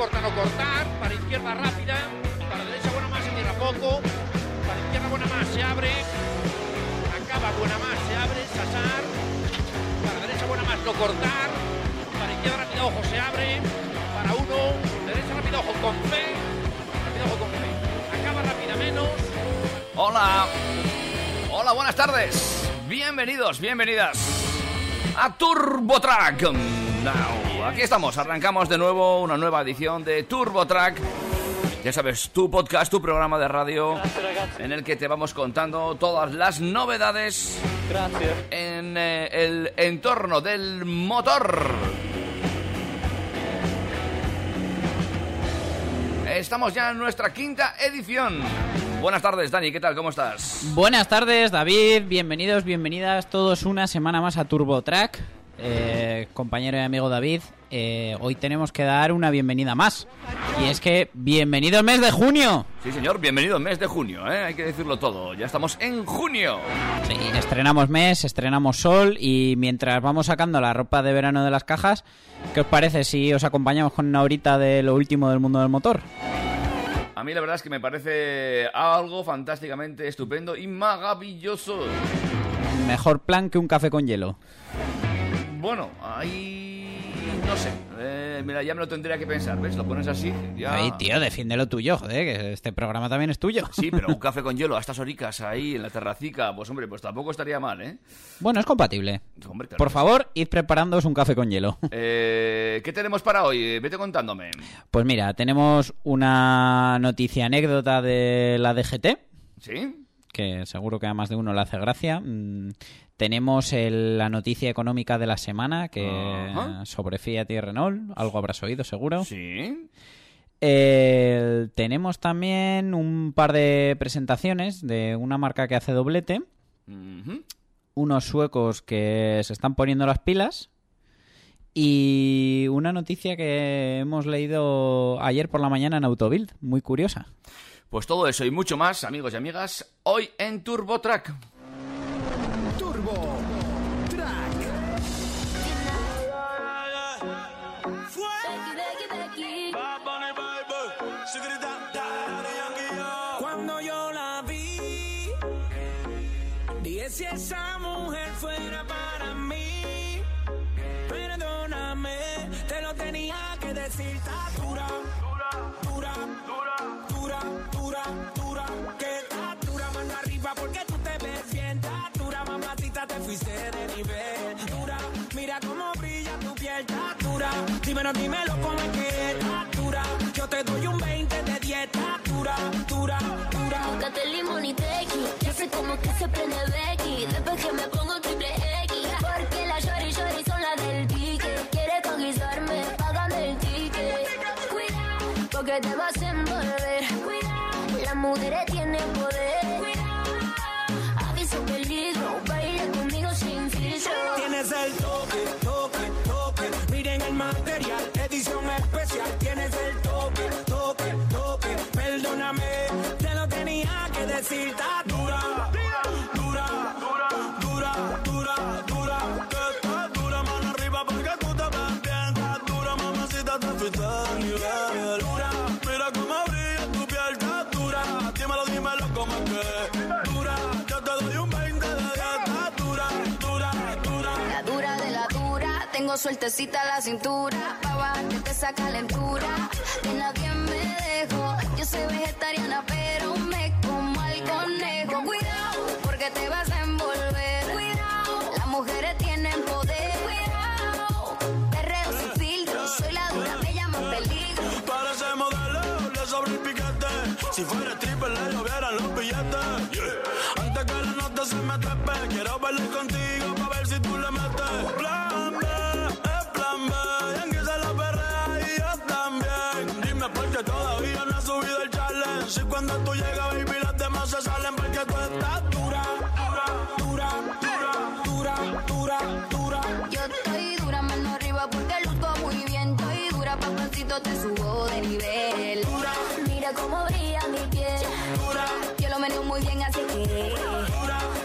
Para derecha buena más corta, no cortar. Para izquierda rápida. Para derecha buena más, se cierra poco. Para izquierda buena más, se abre. Acaba buena más, se abre. Sasar. Para derecha buena más, no cortar. Para izquierda rápida, ojo, se abre. Para uno. Derecha rápida, ojo, con fe. Rápida, ojo, con fe. Acaba rápida menos. Hola. Hola, buenas tardes. Bienvenidos, bienvenidas a Turbo Track. Now, aquí estamos, arrancamos de nuevo una nueva edición de Turbo Track. Ya sabes, tu podcast, tu programa de radio en el que te vamos contando todas las novedades Gracias. en eh, el entorno del motor. Estamos ya en nuestra quinta edición. Buenas tardes, Dani, ¿qué tal? ¿Cómo estás? Buenas tardes, David. Bienvenidos, bienvenidas todos una semana más a Turbo Track. Eh, compañero y amigo David, eh, hoy tenemos que dar una bienvenida más. Y es que, bienvenido el mes de junio. Sí, señor, bienvenido al mes de junio, ¿eh? hay que decirlo todo. Ya estamos en junio. Sí, estrenamos mes, estrenamos sol y mientras vamos sacando la ropa de verano de las cajas, ¿qué os parece si os acompañamos con una horita de lo último del mundo del motor? A mí la verdad es que me parece algo fantásticamente estupendo y maravilloso. Mejor plan que un café con hielo. Bueno, ahí... no sé. Eh, mira, ya me lo tendría que pensar, ¿ves? Lo pones así, ya... Ay, tío, defiende lo tuyo, joder, que este programa también es tuyo. Sí, pero un café con hielo a estas horicas ahí en la terracica, pues hombre, pues tampoco estaría mal, ¿eh? Bueno, es compatible. Hombre, claro Por favor, id preparándoos un café con hielo. Eh, ¿Qué tenemos para hoy? Eh, Vete contándome. Pues mira, tenemos una noticia anécdota de la DGT, ¿Sí? que seguro que a más de uno le hace gracia. Tenemos el- la noticia económica de la semana, que sobre Fiat y Renault, algo habrás oído seguro. ¿Sí? Eh, tenemos también un par de presentaciones de una marca que hace doblete, unos suecos que se están poniendo las pilas y una noticia que hemos leído ayer por la mañana en Autobild, muy curiosa. Pues todo eso y mucho más, amigos y amigas, hoy en Turbo dura, dímelo, dímelo cómo es que está dura. Yo te doy un 20 de dieta. Dura, dura, dura. Búscate limón y tequi. Ya sé cómo que se prende Becky. Después que me pongo triple X. Porque la shorty shorty son las del pique. Quiere conquistarme, págame el ticket. Cuidado, porque te vas sueltecita la cintura, pa' bajarte esa calentura. De nadie me dejo, yo soy vegetariana, pero me como al conejo. Cuidado, porque te vas a envolver. Cuidado, las mujeres tienen poder. Cuidado, perreo sin soy la dura, me llaman peligro. Para ese modelo le sobra el. Si fuera triple le llovieran los billetes. Antes que la nota se me trepe, quiero bailar contigo pa' ver si tú le metes. Mira cómo brilla mi piel. Yo lo meneo muy bien, así que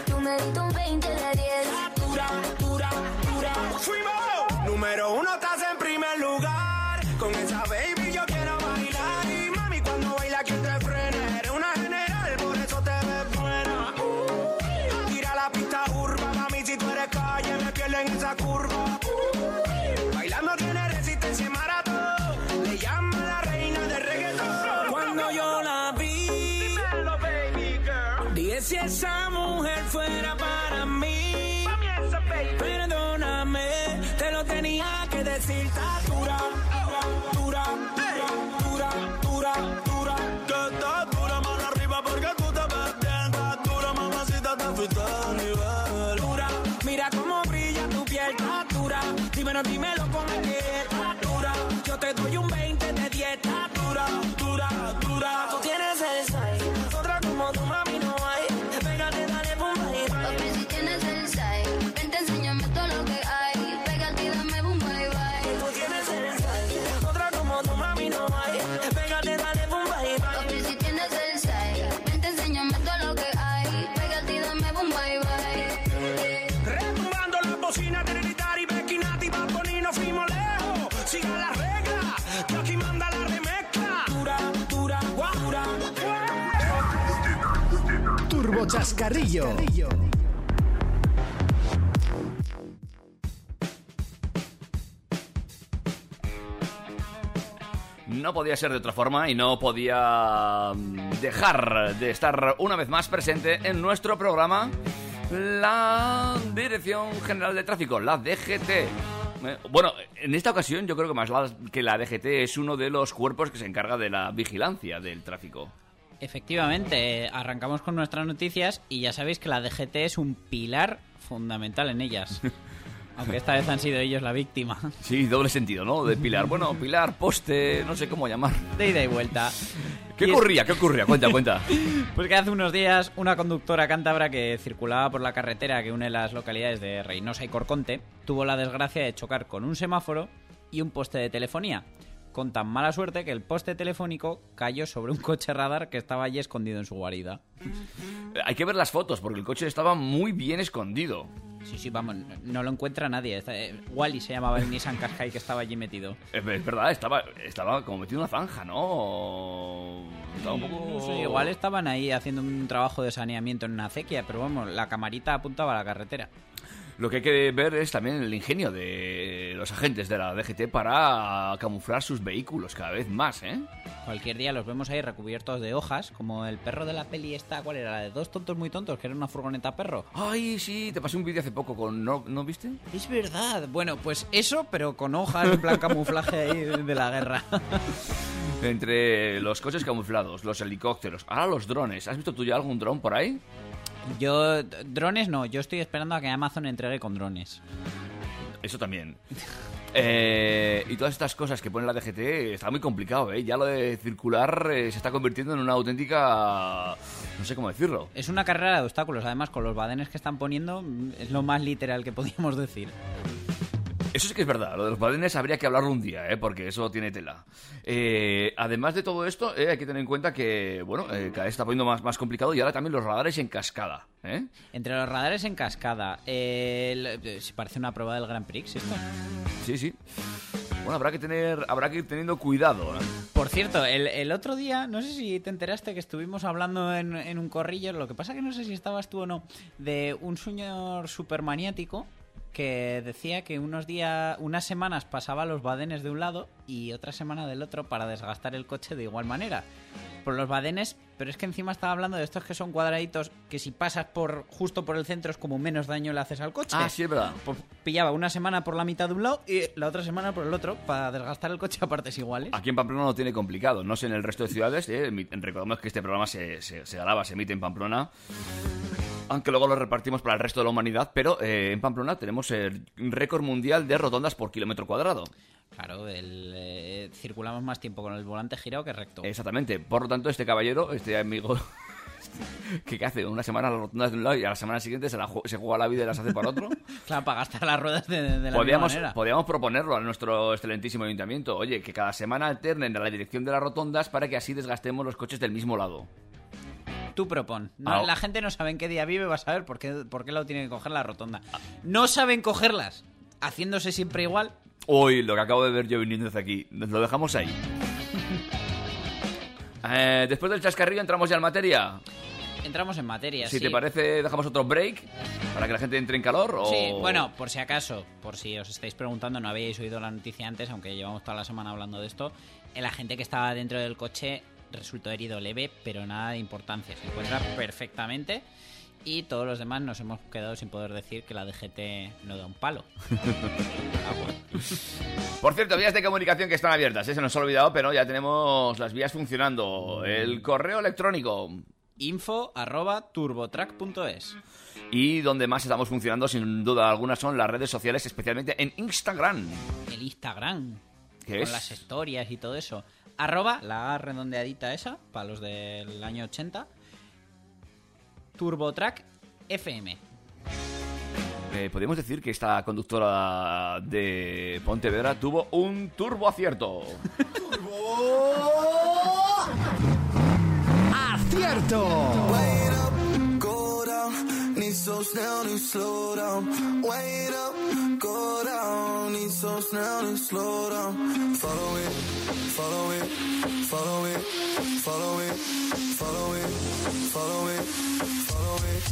tú me diste un 20 de 10. Dura, dura, dura. Fuimos. Número uno estás si esa mujer fuera para mí. Perdóname, te lo tenía que decir. Está dura, dura, dura, dura, dura. Que estás dura, mano arriba porque tú te ves bien. Dura, mamacita, te fuiste a nivel. Dura, mira cómo brilla tu piel. Está dura, dímelo, dímelo Chascarrillo. No podía ser de otra forma y no podía mm, dejar de estar una vez más presente en nuestro programa la Dirección General de Tráfico, la DGT. Eh, Bueno, en esta ocasión yo creo que más que la DGT es uno de los cuerpos que se encarga de la vigilancia del tráfico. Efectivamente, arrancamos con nuestras noticias y ya sabéis que la DGT es un pilar fundamental en ellas. Aunque esta vez han sido ellos la víctima. Sí, doble sentido, ¿no? De pilar. Bueno, pilar, poste, no sé cómo llamar. De ida y vuelta. ¿Qué ocurría? ¿Qué ocurría? Cuenta, cuenta. Pues que hace unos días una conductora cántabra que circulaba por la carretera que une las localidades de Reynosa y Corconte tuvo la desgracia de chocar con un semáforo y un poste de telefonía. Con tan mala suerte que el poste telefónico cayó sobre un coche radar que estaba allí escondido en su guarida. Hay que ver las fotos porque el coche estaba muy bien escondido. Sí, sí, vamos, no lo encuentra nadie. Eh, Wally se llamaba el Nissan Qashqai que estaba allí metido. Es verdad, estaba, estaba como metido en una zanja, ¿no? Estaba un poco... Igual estaban ahí haciendo un trabajo de saneamiento en una acequia, pero vamos, la camarita apuntaba a la carretera. Lo que hay que ver es también el ingenio de los agentes de la DGT para camuflar sus vehículos cada vez más, ¿eh? Cualquier día los vemos ahí recubiertos de hojas, como el perro de la peli esta, ¿cuál era? La de dos tontos muy tontos, que era una furgoneta perro. Ay, sí, te pasé un vídeo hace poco con... ¿No, ¿no viste? Es verdad. Bueno, pues eso, pero con hojas en plan camuflaje ahí de de la guerra. Entre los coches camuflados, los helicópteros, ahora los drones. ¿Has visto tú ya algún dron por ahí? Yo, drones no, yo estoy esperando a que Amazon entregue con drones. Eso también. Eh, y todas estas cosas que pone la DGT está muy complicado, ¿eh? Ya lo de circular eh, se está convirtiendo en una auténtica... No sé cómo decirlo. Es una carrera de obstáculos, además con los badenes que están poniendo, es lo más literal que podíamos decir. Eso sí que es verdad, lo de los badenes habría que hablarlo un día, ¿eh? porque eso tiene tela. Eh, además de todo esto, eh, hay que tener en cuenta que, bueno, eh, cada vez está poniendo más, más complicado y ahora también los radares en cascada. Entre los radares en cascada, se parece una prueba del Grand Prix esto. Sí, sí. Bueno, habrá que tener, habrá que ir teniendo cuidado. ¿eh? Por cierto, el, el otro día, no sé si te enteraste que estuvimos hablando en, en un corrillo, lo que pasa que no sé si estabas tú o no, de un señor supermaniático que decía que unos días, unas semanas pasaba los badenes de un lado y otra semana del otro para desgastar el coche de igual manera. Por los badenes, pero es que encima estaba hablando de estos que son cuadraditos que si pasas por justo por el centro es como menos daño le haces al coche. Ah, sí, es verdad. Pues pillaba una semana por la mitad de un lado y la otra semana por el otro para desgastar el coche a partes iguales. Aquí en Pamplona no tiene complicado, no sé en el resto de ciudades. ¿eh? Recordemos que este programa se, se, se graba, se emite en Pamplona. Aunque luego lo repartimos para el resto de la humanidad, pero eh, en Pamplona tenemos el récord mundial de rotondas por kilómetro cuadrado. Claro, el, eh, circulamos más tiempo con el volante girado que recto. Exactamente. Por lo tanto, este caballero, este amigo, ¿Qué, hace? Una semana las rotondas de un lado y a la semana siguiente se, la se juega la vida y las hace para otro. Claro, para gastar las ruedas de, de la Podríamos, misma manera. podríamos proponerlo a nuestro excelentísimo ayuntamiento. Oye, que cada semana alternen a la dirección de las rotondas para que así desgastemos los coches del mismo lado. Tú propon. No, Ah, La gente no sabe en qué día vive, va a saber por qué, por qué lado tiene que coger la rotonda. No saben cogerlas, haciéndose siempre igual. Uy, lo que acabo de ver yo viniendo desde aquí. Nos lo dejamos ahí. Eh, después del chascarrillo entramos ya en materia. Entramos en materia. Si sí. te parece, dejamos otro break para que la gente entre en calor. O... Sí, bueno, por si acaso, por si os estáis preguntando, no habíais oído la noticia antes, aunque llevamos toda la semana hablando de esto, el agente que estaba dentro del coche resultó herido leve, pero nada de importancia. Se encuentra perfectamente y todos los demás nos hemos quedado sin poder decir que la DGT no da un palo. Por cierto, vías de comunicación que están abiertas. ¿eh? Se nos ha olvidado, pero ya tenemos las vías funcionando. El correo electrónico Info arroba turbotrack.es. y donde más estamos funcionando, sin duda alguna, son las redes sociales, especialmente en Instagram. El Instagram. ¿Qué con es? las historias y todo eso. Arroba, la redondeadita esa, para los del año 80. Turbotrack FM. Eh, podemos decir que esta conductora de Pontevedra tuvo un turbo acierto. ¡Acierto! So snel, need slow down. Wait up, go down. Need so snel, need slow down. Follow it, follow it, follow it, follow it, follow it, follow it, follow it.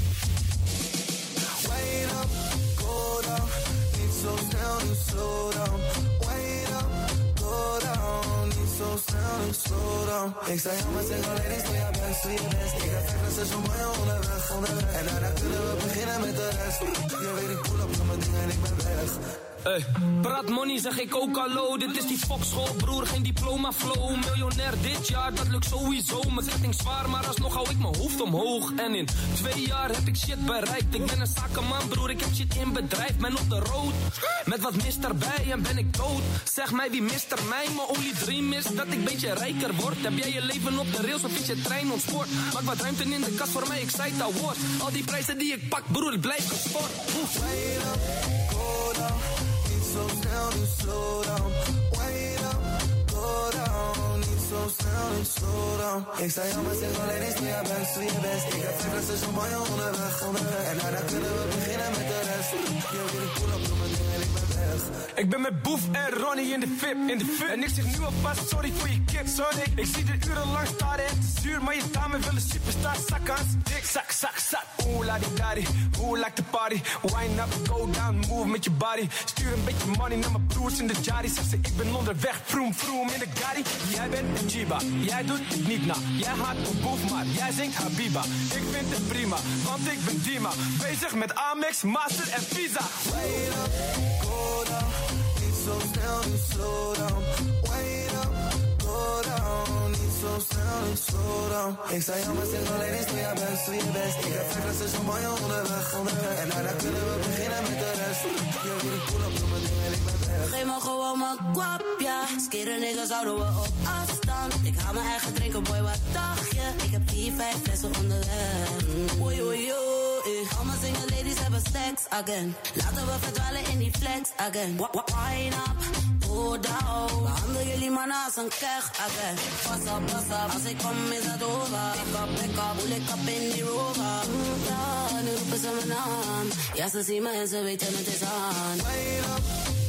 Wait up, go down. Need so snel, need slow down. Wait up, go down. So snel, need slow down. Ik zei al met zeggen, ladies, doe je best, doe je best. Ik vijf station voor je onderweg, onderweg. En daarna kunnen we beginnen met de rest. Je weet, ik pull op, doe mijn dingen en ik ben weg. Hey, praat money, zeg ik ook hallo. Dit is die fokschool, broer, geen diploma flow. Miljonair dit jaar, dat lukt sowieso. Mijn ketting zwaar, maar alsnog hou ik mijn hoofd omhoog. En in twee jaar heb ik shit bereikt. Ik ben een zakenman, broer, ik heb shit in bedrijf. Ben op de road, met wat mist erbij en ben ik dood. Zeg mij wie mist er mij, mijn only dream is dat ik beetje rijker word. Heb jij je leven op de rails of is je trein ontspoord? Maak wat ruimte in de kast voor mij, ik zei het al woord. Al die prijzen die ik pak, broer, ik blijf gesport. slows down and slow down. Wait up, go down. Niet zo snel en slow down. Ik sta jou maar zeg alleen eens niet aan buik, je best. Ik heb twijfels, dus van mij onderweg, onderweg. En daarna kunnen we beginnen met de rest. Je wil ik pull up, noem het ik Ik ben met Boef en Ronnie in de VIP, in de VIP. En ik zeg nu alvast sorry voor je kip, sorry. Ik zie de urenlang staren en zuur, maar je dame wil een superstar zak dik. Zak, zak, zak. Oeh, la di daddy, oeh, like the party. Wine up, go down, move met je body. Stuur een beetje money naar mijn broers in de jari. Zeg ze, ik ben onderweg, vroom, vroom in de gari. Jij bent een Chiba, jij doet het niet na. Jij haat op Boef, maar jij zingt Habiba. Ik vind het prima, want ik ben Dima. Bezig met Amex, Master en Visa. Down. Need so snel, need slow down. Wait up, go down. Need so snel, need slow down. Ik zei al met zeggen, ladies, doe je best, doe je best. Ik heb vijf station voor je onderweg, onderweg. En daarna kunnen we beginnen met de rest. Je weet, ik pull op, doe mijn dingen en ik ben weg. Geef me gewoon mijn kwap, ja. Skere niggas houden we op afstand. Ik haal mijn eigen drinken, boy, wat dacht je? Ik heb vier, vijf flessen onderweg. Oei, oei, oei. Al mijn sex again. Laten we verdwalen in die flex again. Wine up, go down. Behandel jullie mannen als een keg again. Pas op, pas op. Als ik kom is het over. Pick up, pick up. Hoe ik op in die rover. Ja, nu roepen ze mijn naam. Ja, ze zien me en ze weten het is aan. Wait up,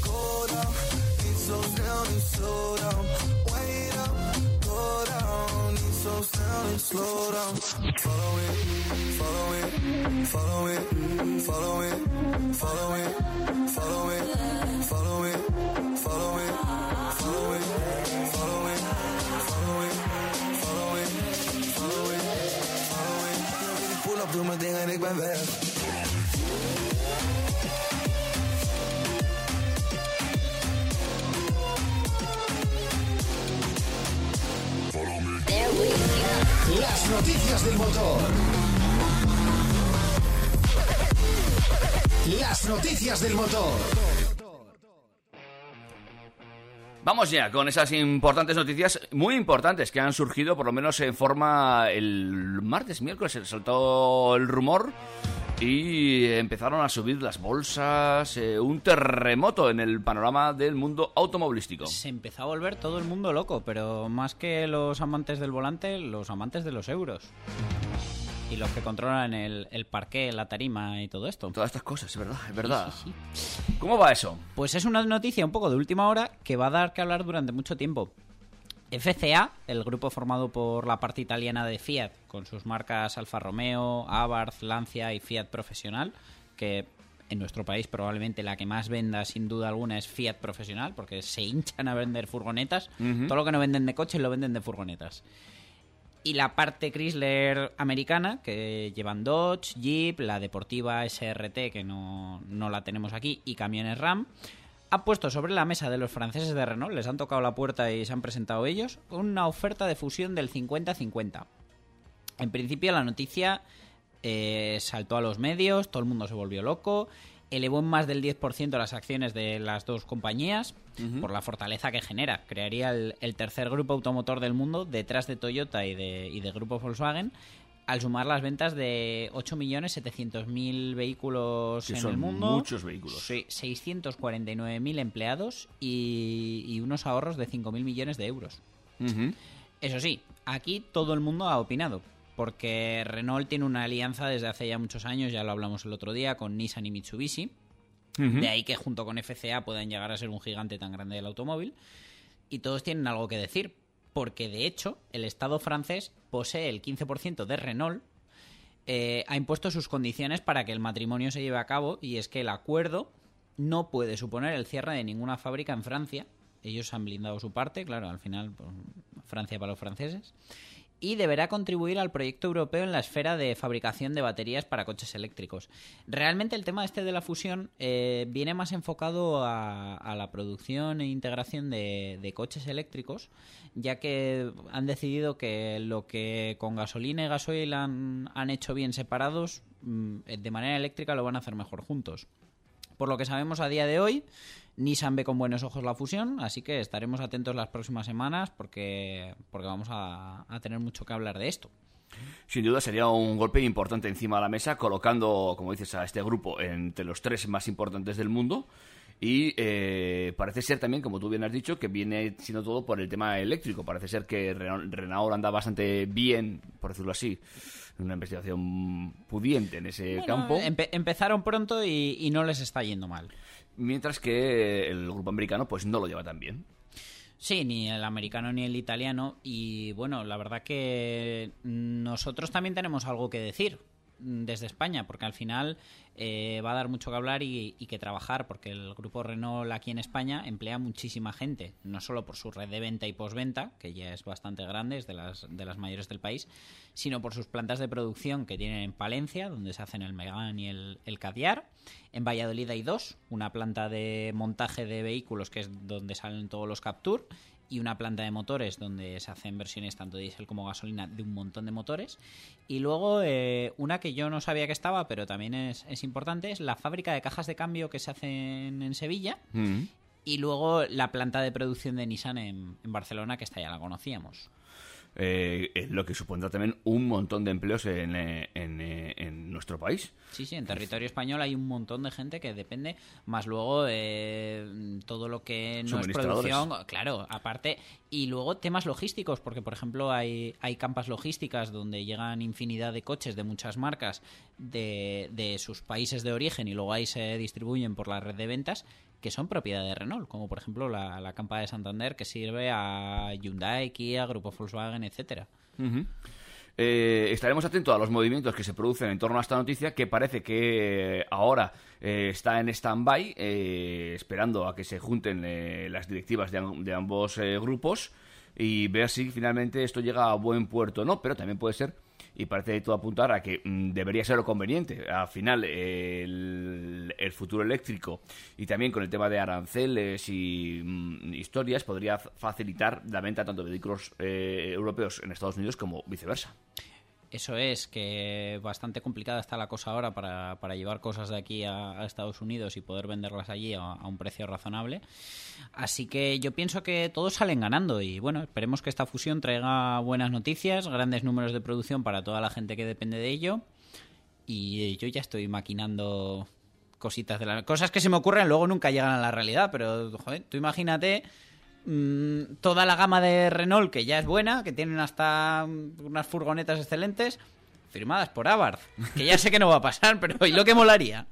go down. Niet so snel, niet slow down. Wait up, slow down. Follow it, follow it, follow it, follow it, follow it, follow it, follow it, follow it, follow it, follow it, follow it, follow it, follow it, follow it. Pull op, doe mijn ding en ik ben weg. Las noticias del motor. Las noticias del motor. Vamos ya con esas importantes noticias, muy importantes, que han surgido por lo menos en forma el martes, miércoles, se soltó el rumor y empezaron a subir las bolsas, eh, un terremoto en el panorama del mundo automovilístico. Se empezó a volver todo el mundo loco, pero más que los amantes del volante, los amantes de los euros. Y los que controlan el, el parqué, la tarima y todo esto. Todas estas cosas, es verdad, es verdad. ¿Cómo va eso? Pues es una noticia un poco de última hora que va a dar que hablar durante mucho tiempo. FCA, el grupo formado por la parte italiana de Fiat, con sus marcas Alfa Romeo, Abarth, Lancia y Fiat Profesional, que en nuestro país probablemente la que más venda sin duda alguna es Fiat Profesional, porque se hinchan a vender furgonetas. Todo lo que no venden de coches lo venden de furgonetas. Y la parte Chrysler americana, que llevan Dodge, Jeep, la deportiva SRT, que no, no la tenemos aquí, y camiones RAM, ha puesto sobre la mesa de los franceses de Renault, les han tocado la puerta y se han presentado ellos, una oferta de fusión del 50-50. En principio la noticia eh, saltó a los medios, todo el mundo se volvió loco, elevó en más del 10% las acciones de las dos compañías por la fortaleza que genera. Crearía el, el tercer grupo automotor del mundo detrás de Toyota y de, y de grupo Volkswagen al sumar las ventas de 8.700.000 vehículos Que en son el mundo. muchos vehículos. Sí, 649.000 empleados y, y unos ahorros de 5.000 millones de euros. Eso sí, aquí todo el mundo ha opinado, porque Renault tiene una alianza desde hace ya muchos años, ya lo hablamos el otro día, con Nissan y Mitsubishi. De ahí que junto con FCA puedan llegar a ser un gigante tan grande del automóvil. Y todos tienen algo que decir, porque de hecho el Estado francés posee el 15% de Renault, eh, ha impuesto sus condiciones para que el matrimonio se lleve a cabo y es que el acuerdo no puede suponer el cierre de ninguna fábrica en Francia. Ellos han blindado su parte, claro, al final pues, Francia para los franceses. Y deberá contribuir al proyecto europeo en la esfera de fabricación de baterías para coches eléctricos. Realmente el tema este de la fusión eh, viene más enfocado a, la producción e integración de, coches eléctricos, ya que han decidido que lo que con gasolina y gasoil han, han hecho bien separados, mm, de manera eléctrica lo van a hacer mejor juntos. Por lo que sabemos a día de hoy, Nissan ve con buenos ojos la fusión, así que estaremos atentos las próximas semanas porque, porque vamos a, tener mucho que hablar de esto. Sin duda sería un golpe importante encima de la mesa, colocando, como dices, a este grupo entre los tres más importantes del mundo. Y eh, parece ser también, como tú bien has dicho, que viene siendo todo por el tema eléctrico. Parece ser que Renault, anda bastante bien, por decirlo así, una investigación pudiente en ese Bueno, campo. empe- empezaron pronto y, y no les está yendo mal. Mientras que el grupo americano pues no lo lleva tan bien. Sí, ni el americano ni el italiano. Y bueno, la verdad que nosotros también tenemos algo que decir desde España, porque al final eh, va a dar mucho que hablar y, que trabajar, porque el grupo Renault aquí en España emplea muchísima gente, no solo por su red de venta y postventa, que ya es bastante grande, es de las, de las mayores del país, sino por sus plantas de producción que tienen en Palencia, donde se hacen el Megán y el, el Cadiar. En Valladolid hay dos, una planta de montaje de vehículos, que es donde salen todos los Capture, y una planta de motores donde se hacen versiones tanto diésel como gasolina de un montón de motores. Y luego eh, una que yo no sabía que estaba, pero también es, es importante, es la fábrica de cajas de cambio que se hacen en Sevilla. Mm. Y luego la planta de producción de Nissan en, en Barcelona, que esta ya la conocíamos. Eh, eh, lo que supondrá también un montón de empleos en, eh, en, eh, en nuestro país. Sí, sí, en territorio español hay un montón de gente que depende, más luego eh, todo lo que no es producción, claro, aparte, y luego temas logísticos, porque por ejemplo hay, hay campas logísticas donde llegan infinidad de coches de muchas marcas de, de sus países de origen y luego ahí se distribuyen por la red de ventas que son propiedad de Renault, como por ejemplo la, la campa de Santander que sirve a Hyundai, Kia, Grupo Volkswagen, etcétera. Eh, estaremos atentos a los movimientos que se producen en torno a esta noticia, que parece que eh, ahora eh, está en stand-by, esperando a que se junten las directivas de, de ambos grupos y ver si finalmente esto llega a buen puerto o no, pero también puede ser, y parece todo apuntar a que mm, debería ser lo conveniente. Al final, el, el futuro eléctrico y también con el tema de aranceles y mm, historias podría facilitar la venta tanto de vehículos eh, europeos en Estados Unidos como viceversa. Eso es, que bastante complicada está la cosa ahora para, para llevar cosas de aquí a, Estados Unidos y poder venderlas allí a, a un precio razonable. Así que yo pienso que todos salen ganando y bueno, esperemos que esta fusión traiga buenas noticias, grandes números de producción para toda la gente que depende de ello. Y yo ya estoy maquinando cositas de las cosas que se me ocurren luego nunca llegan a la realidad pero joder, tú imagínate mm, toda la gama de Renault que ya es buena que tienen hasta mm, unas furgonetas excelentes firmadas por Abarth que ya sé que no va a pasar pero ¿y lo que molaría?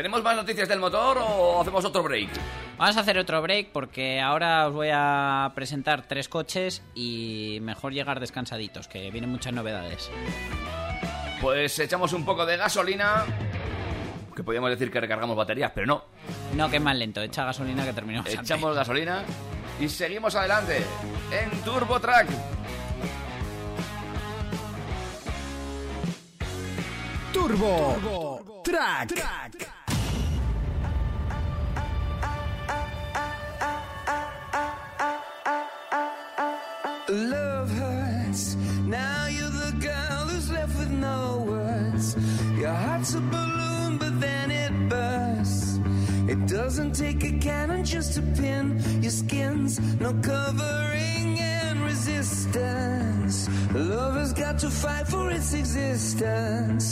¿Tenemos más noticias del motor o hacemos otro break? Vamos a hacer otro break porque ahora os voy a presentar tres coches y mejor llegar descansaditos, que vienen muchas novedades. Pues echamos un poco de gasolina. Que podríamos decir que recargamos baterías, pero no. No, que es más lento, echa gasolina que terminamos antes. Echamos gasolina y seguimos adelante en Turbo Track. Turbo, Track. Love hurts. Now you're the girl who's left with no words. Your heart's a balloon, doesn't take a cannon just to pin your skin's no covering and resistance. Love has got to fight for its existence.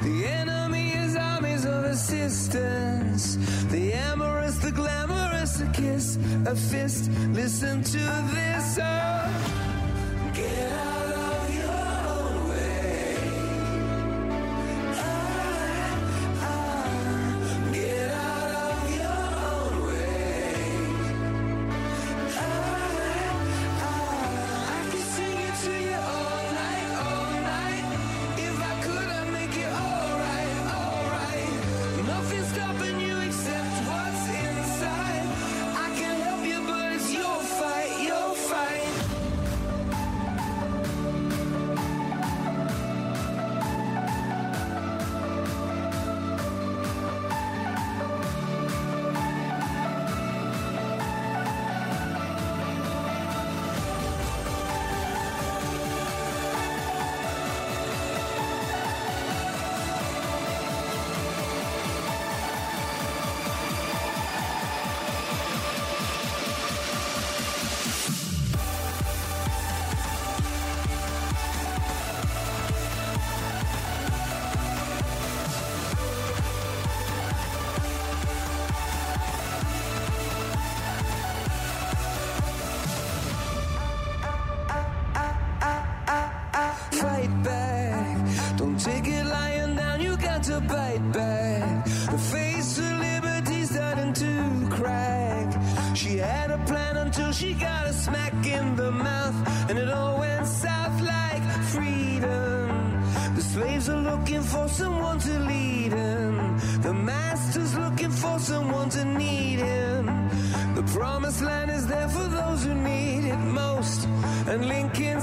The enemy is armies of assistance. The amorous, the glamorous, a kiss, a fist. Listen to this. Oh. Get out and Lincoln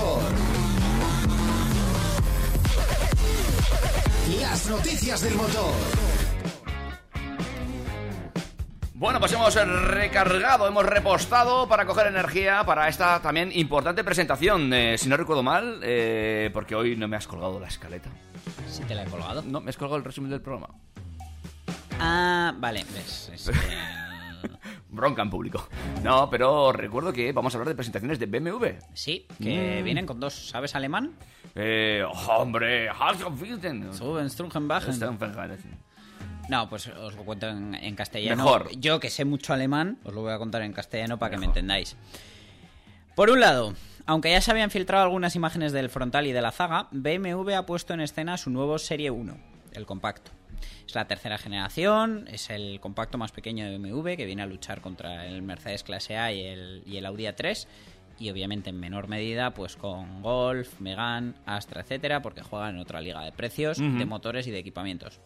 motor. Las noticias del motor. Bueno, pues hemos recargado, hemos repostado para coger energía para esta también importante presentación. Eh, si no recuerdo mal, eh, porque hoy no me has colgado la escaleta. Sí te la he colgado. No, me has colgado el resumen del programa. Ah, vale, ves. es Bronca en público. No, pero recuerdo que vamos a hablar de presentaciones de BMW. Sí, que Mm. vienen con dos. ¿Sabes alemán? Eh, hombre. No, pues os lo cuento en, en castellano. Mejor. Yo que sé mucho alemán, os lo voy a contar en castellano para que me entendáis. Por un lado, aunque ya se habían filtrado algunas imágenes del frontal y de la zaga, BMW ha puesto en escena su nuevo Serie 1, el compacto. Es la tercera generación, es el compacto más pequeño de BMW que viene a luchar contra el Mercedes Clase A y el, y el Audi A3 y obviamente en menor medida pues con Golf, Megane, Astra, etcétera, porque juegan en otra liga de precios, de motores y de equipamientos.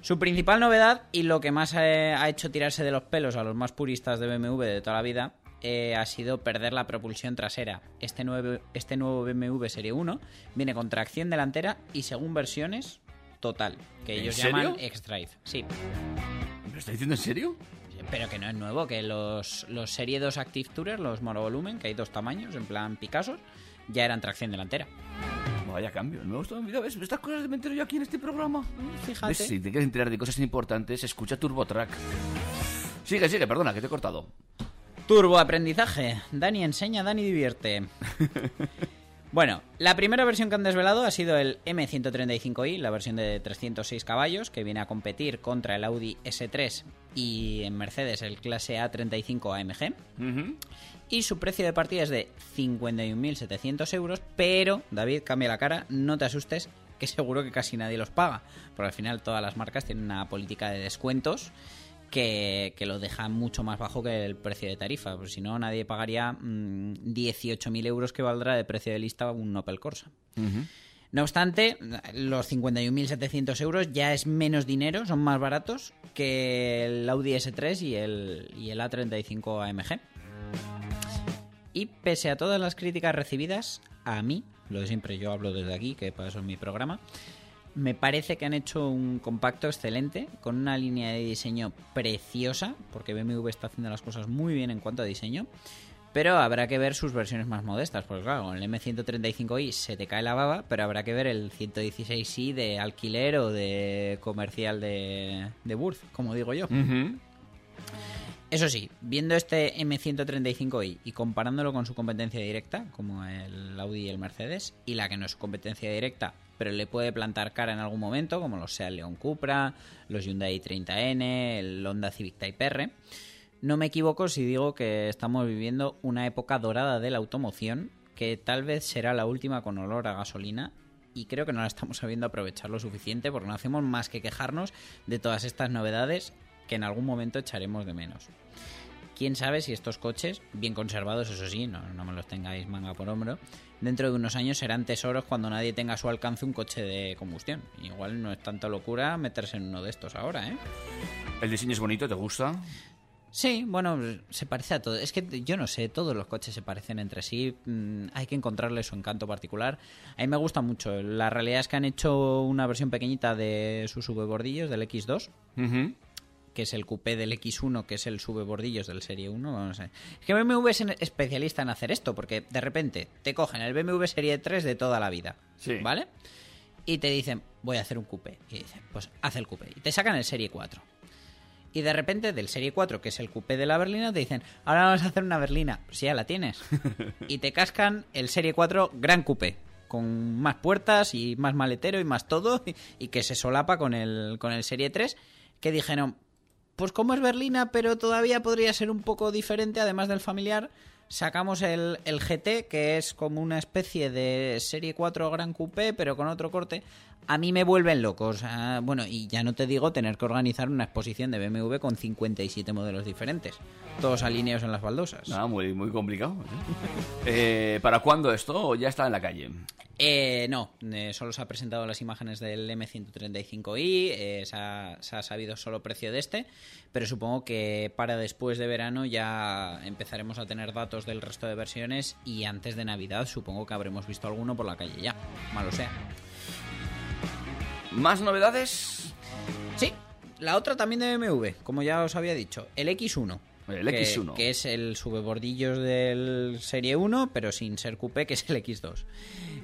Su principal novedad y lo que más eh, ha hecho tirarse de los pelos a los más puristas de BMW de toda la vida eh, ha sido perder la propulsión trasera. Este nuevo, este nuevo BMW Serie 1 viene con tracción delantera y según versiones, total, que ¿En ellos serio? llaman X-Drive. Sí, ¿Me lo estás diciendo en serio? pero que no es nuevo, que los, los Serie 2 Active Tourer, los monovolumen, que hay dos tamaños, en plan Picassos, ya eran tracción delantera. Vaya cambio, me gusta. Mira, ¿ves? Estas cosas me entero yo aquí en este programa. Fíjate. ¿Ves? Si te quieres enterar de cosas importantes, escucha TurboTrack. Sigue, sigue, perdona, que te he cortado. Turbo aprendizaje. Dani enseña, Dani divierte. Bueno, la primera versión que han desvelado ha sido el M135i, la versión de 306 caballos, que viene a competir contra el Audi S3 y en Mercedes el clase A35 AMG. Y su precio de partida es de 51.700 euros, pero, David, cambia la cara, no te asustes, que seguro que casi nadie los paga. Porque al final todas las marcas tienen una política de descuentos que, que lo deja mucho más bajo que el precio de tarifa. Pues si no, nadie pagaría mm, 18.000 euros que valdrá de precio de lista un Opel Corsa. No obstante, los 51.700 euros ya es menos dinero, son más baratos que el Audi S3 y el, y el A35 AMG. Y pese a todas las críticas recibidas, a mí, lo de siempre yo hablo desde aquí, que para eso es mi programa, me parece que han hecho un compacto excelente, con una línea de diseño preciosa, porque BMW está haciendo las cosas muy bien en cuanto a diseño, pero habrá que ver sus versiones más modestas, porque claro, con el M135i se te cae la baba, pero habrá que ver el 116i de alquiler o de comercial de, de Burz, como digo yo. Eso sí, viendo este M135i y comparándolo con su competencia directa, como el Audi y el Mercedes, y la que no es su competencia directa, pero le puede plantar cara en algún momento, como los Seat León Cupra, los Hyundai 30N, el Honda Civic Type R, no me equivoco si digo que estamos viviendo una época dorada de la automoción, que tal vez será la última con olor a gasolina, y creo que no la estamos sabiendo aprovechar lo suficiente porque no hacemos más que quejarnos de todas estas novedades que en algún momento echaremos de menos. Quién sabe si estos coches, bien conservados, eso sí, no, no me los tengáis manga por hombro, dentro de unos años serán tesoros cuando nadie tenga a su alcance un coche de combustión. Igual no es tanta locura meterse en uno de estos ahora, ¿eh? ¿El diseño es bonito? ¿Te gusta? Sí, bueno, se parece a todo. Es que yo no sé, todos los coches se parecen entre sí. mm, Hay que encontrarle su encanto particular. A mí me gusta mucho. La realidad es que han hecho una versión pequeñita de sus subebordillos del X2, Ujú. Que es el coupé del X1, que es el subebordillos del Serie 1. No sé. Es que BMW es especialista en hacer esto, porque de repente te cogen el BMW Serie 3 de toda la vida. Sí. ¿Vale? Y te dicen, voy a hacer un coupé. Y dicen, pues haz el coupé. Y te sacan el Serie 4. Y de repente del Serie 4, que es el coupé de la berlina, te dicen, ahora vamos a hacer una berlina. Pues ya la tienes. y te cascan el Serie 4 Gran Coupé. Con más puertas y más maletero y más todo. Y, y que se solapa con el, con el Serie 3. Que dijeron, pues como es berlina, pero todavía podría ser un poco diferente, además del familiar. Sacamos el, el GT, que es como una especie de Serie 4 Gran Coupé, pero con otro corte. A mí me vuelven locos. Ah, bueno, y ya no te digo tener que organizar una exposición de BMW con 57 modelos diferentes. Todos alineados en las baldosas. Nada, muy, muy complicado. ¿sí? Eh, ¿Para cuándo esto? ¿O ya está en la calle? Eh, no, eh, solo se ha presentado las imágenes del M135i, eh, se, ha, se ha sabido solo precio de este, pero supongo que para después de verano ya empezaremos a tener datos del resto de versiones y antes de Navidad supongo que habremos visto alguno por la calle ya, malo sea. ¿Más novedades? Sí, la otra también de BMW, como ya os había dicho, el X1. El que- X1. Que es el subebordillos del Serie 1, pero sin ser coupé, que es el X2.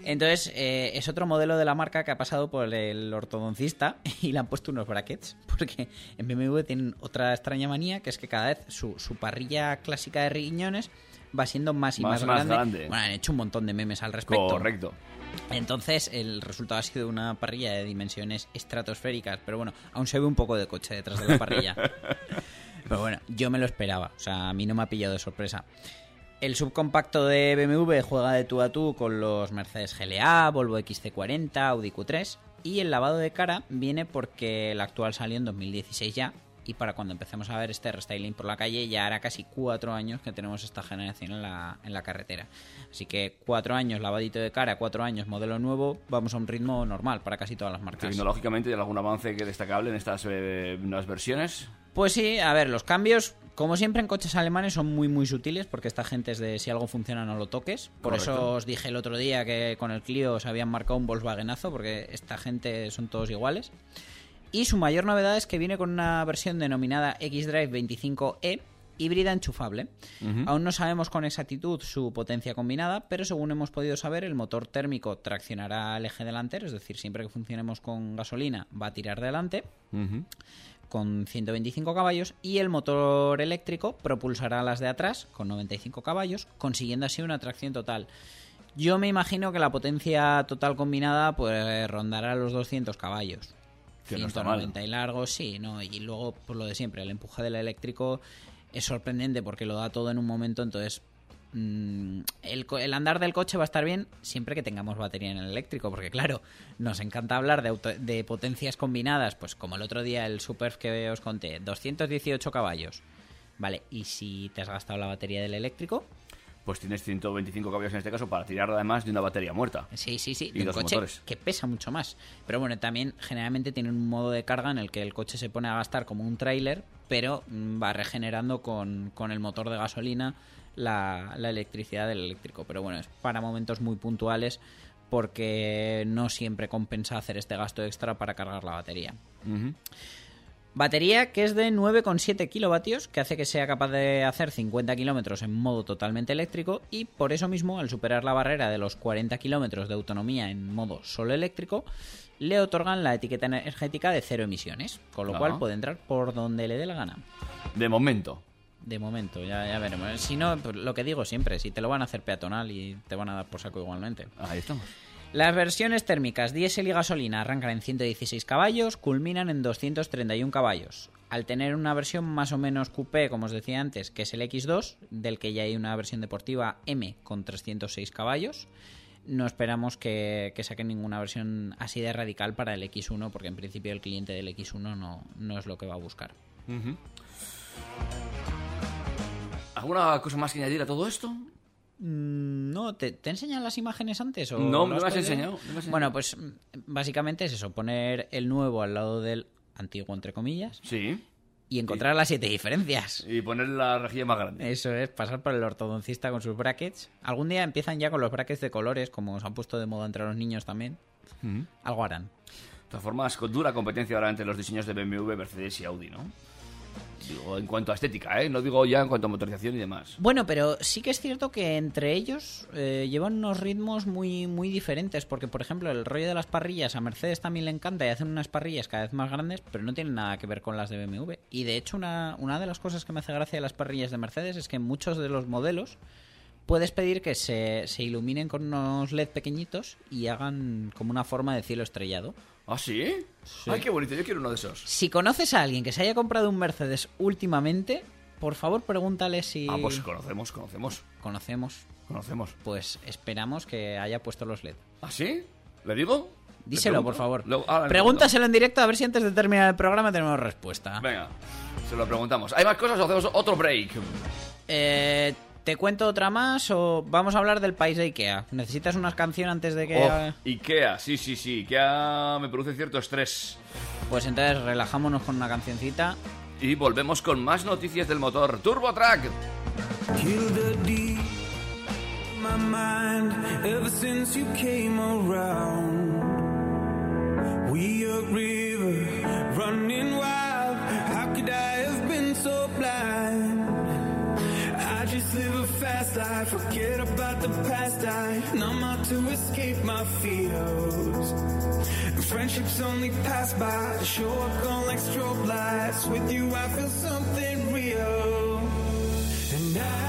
Entonces, eh, es otro modelo de la marca que ha pasado por el ortodoncista y le han puesto unos brackets. Porque en BMW tienen otra extraña manía, que es que cada vez su, su parrilla clásica de riñones va siendo más y Más- más, más grande. grande. Bueno, han hecho un montón de memes al respecto. Correcto. Entonces, el resultado ha sido una parrilla de dimensiones estratosféricas, pero bueno, aún se ve un poco de coche detrás de la parrilla. pero bueno, yo me lo esperaba, o sea, a mí no me ha pillado de sorpresa. El subcompacto de BMW juega de tú a tú con los Mercedes GLA, Volvo XC40, Audi Q3 y el lavado de cara viene porque el actual salió en 2016 ya y para cuando empecemos a ver este restyling por la calle ya hará casi cuatro años que tenemos esta generación en la, en la carretera. Así que cuatro años lavadito de cara, cuatro años modelo nuevo, vamos a un ritmo normal para casi todas las marcas. Tecnológicamente, ¿hay algún avance que destacable en estas eh, nuevas versiones? Pues sí, a ver, los cambios, como siempre en coches alemanes, son muy muy sutiles porque esta gente es de si algo funciona no lo toques. Por Correcto. eso os dije el otro día que con el Clio se habían marcado un Volkswagenazo porque esta gente son todos iguales. Y su mayor novedad es que viene con una versión denominada X-Drive 25E híbrida enchufable. Aún no sabemos con exactitud su potencia combinada, pero según hemos podido saber, el motor térmico traccionará al eje delantero, es decir, siempre que funcionemos con gasolina va a tirar delante Ujú. con 125 caballos y el motor eléctrico propulsará las de atrás con 95 caballos, consiguiendo así una tracción total. Yo me imagino que la potencia total combinada pues rondará los 200 caballos. Que no está mal. 190 y largos, sí, ¿no? Y luego, por lo de siempre, el empuje del eléctrico es sorprendente porque lo da todo en un momento, entonces mm, el andar del coche va a estar bien siempre que tengamos batería en el eléctrico, porque claro, nos encanta hablar de, auto- de potencias combinadas, pues como el otro día el Super que os conté, 218 caballos. Vale, y si te has gastado la batería del eléctrico, Pues tienes 125 caballos en este caso para tirar además de una batería muerta. Sí, sí, sí. Y de un dos coche motores. que pesa mucho más. Pero bueno, también generalmente tienen un modo de carga en el que el coche se pone a gastar como un tráiler, pero mm, va regenerando con, con el motor de gasolina la, la electricidad del eléctrico. Pero bueno, es para momentos muy puntuales porque no siempre compensa hacer este gasto extra para cargar la batería. Ujú. Batería que es de 9,7 kilovatios, que hace que sea capaz de hacer 50 kilómetros en modo totalmente eléctrico y por eso mismo, al superar la barrera de los 40 kilómetros de autonomía en modo solo eléctrico, le otorgan la etiqueta energética de cero emisiones, con lo cual puede entrar por donde le dé la gana. De momento. De momento, ya, ya veremos. Si no, pues lo que digo siempre, si te lo van a hacer peatonal y te van a dar por saco igualmente. Ahí estamos. Las versiones térmicas diésel y gasolina arrancan en 116 caballos, culminan en 231 caballos. Al tener una versión más o menos coupé, como os decía antes, que es el X2, del que ya hay una versión deportiva M con 306 caballos, no esperamos que, que saquen ninguna versión así de radical para el X1, porque en principio el cliente del X1 no, no es lo que va a buscar. ¿Alguna cosa más que añadir a todo esto? Mm, No, ¿te, te enseñan las imágenes antes? O No, me has enseñado, me has enseñado. Bueno, pues mm, básicamente es eso, poner el nuevo al lado del antiguo, entre comillas, Sí. y encontrar las siete diferencias. Y poner la rejilla más grande. Eso es, pasar por el ortodoncista con sus brackets. Algún día empiezan ya con los brackets de colores, como se han puesto de moda entre los niños también. Algo harán. De todas formas, con dura competencia ahora entre los diseños de BMW, Mercedes y Audi, ¿no? En cuanto a estética, ¿eh? No digo ya en cuanto a motorización y demás. Bueno, pero sí que es cierto que entre ellos eh, llevan unos ritmos muy, muy diferentes, porque por ejemplo el rollo de las parrillas a Mercedes también le encanta y hacen unas parrillas cada vez más grandes, pero no tienen nada que ver con las de BMW. Y de hecho una, una de las cosas que me hace gracia de las parrillas de Mercedes es que muchos de los modelos puedes pedir que se, se iluminen con unos LED pequeñitos y hagan como una forma de cielo estrellado. ¿Ah, sí? Ay, qué bonito, yo quiero uno de esos. Si conoces a alguien que se haya comprado un Mercedes últimamente, por favor pregúntale si... Ah, pues conocemos, conocemos, Conocemos. conocemos. Pues esperamos que haya puesto los LED. ¿Ah, sí? ¿Le digo? ¿Le Díselo, por favor. Luego- ahora le Pregúntaselo en directo a ver si antes de terminar el programa tenemos respuesta. Venga, se lo preguntamos. ¿Hay más cosas o hacemos otro break? Eh, ¿Te cuento otra más o vamos a hablar del país de Ikea? ¿Necesitas una canción antes de que...? Oh, Ikea, sí, sí, sí. Ikea me produce cierto estrés. Pues entonces relajámonos con una cancioncita. Y volvemos con más noticias del motor Turbo Track. Kill the deed in my mind ever since you came around. We a river running wild life, forget about the past. I numb out to escape my fears. Friendships only pass by, show up gone like strobe lights. With you, I feel something real. And I'd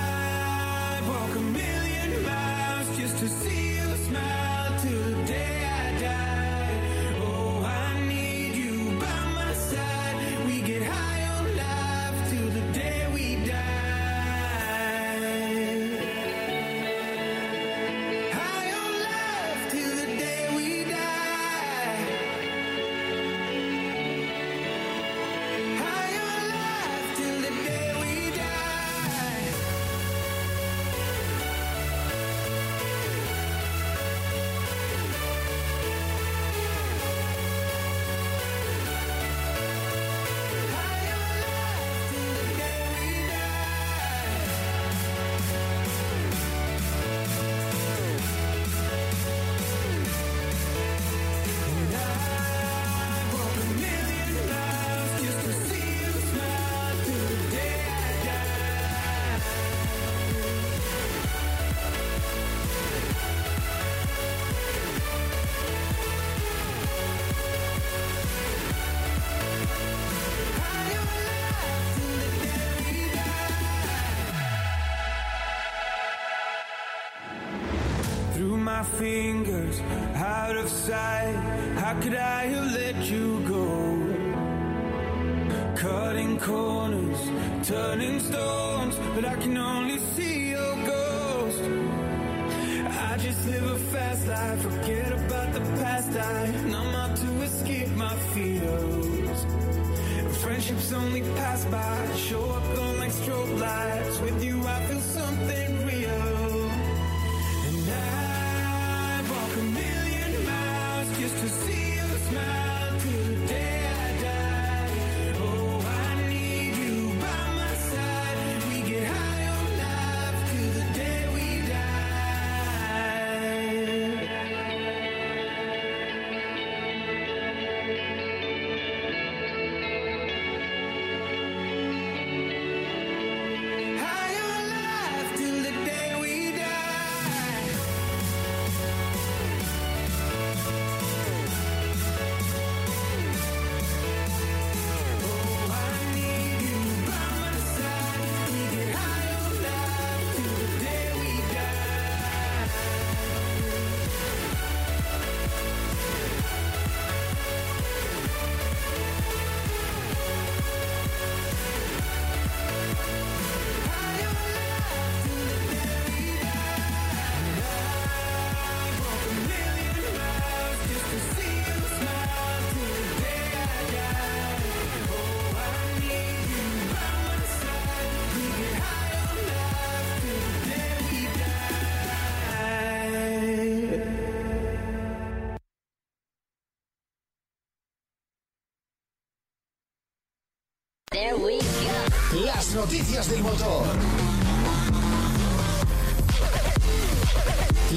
noticias del motor.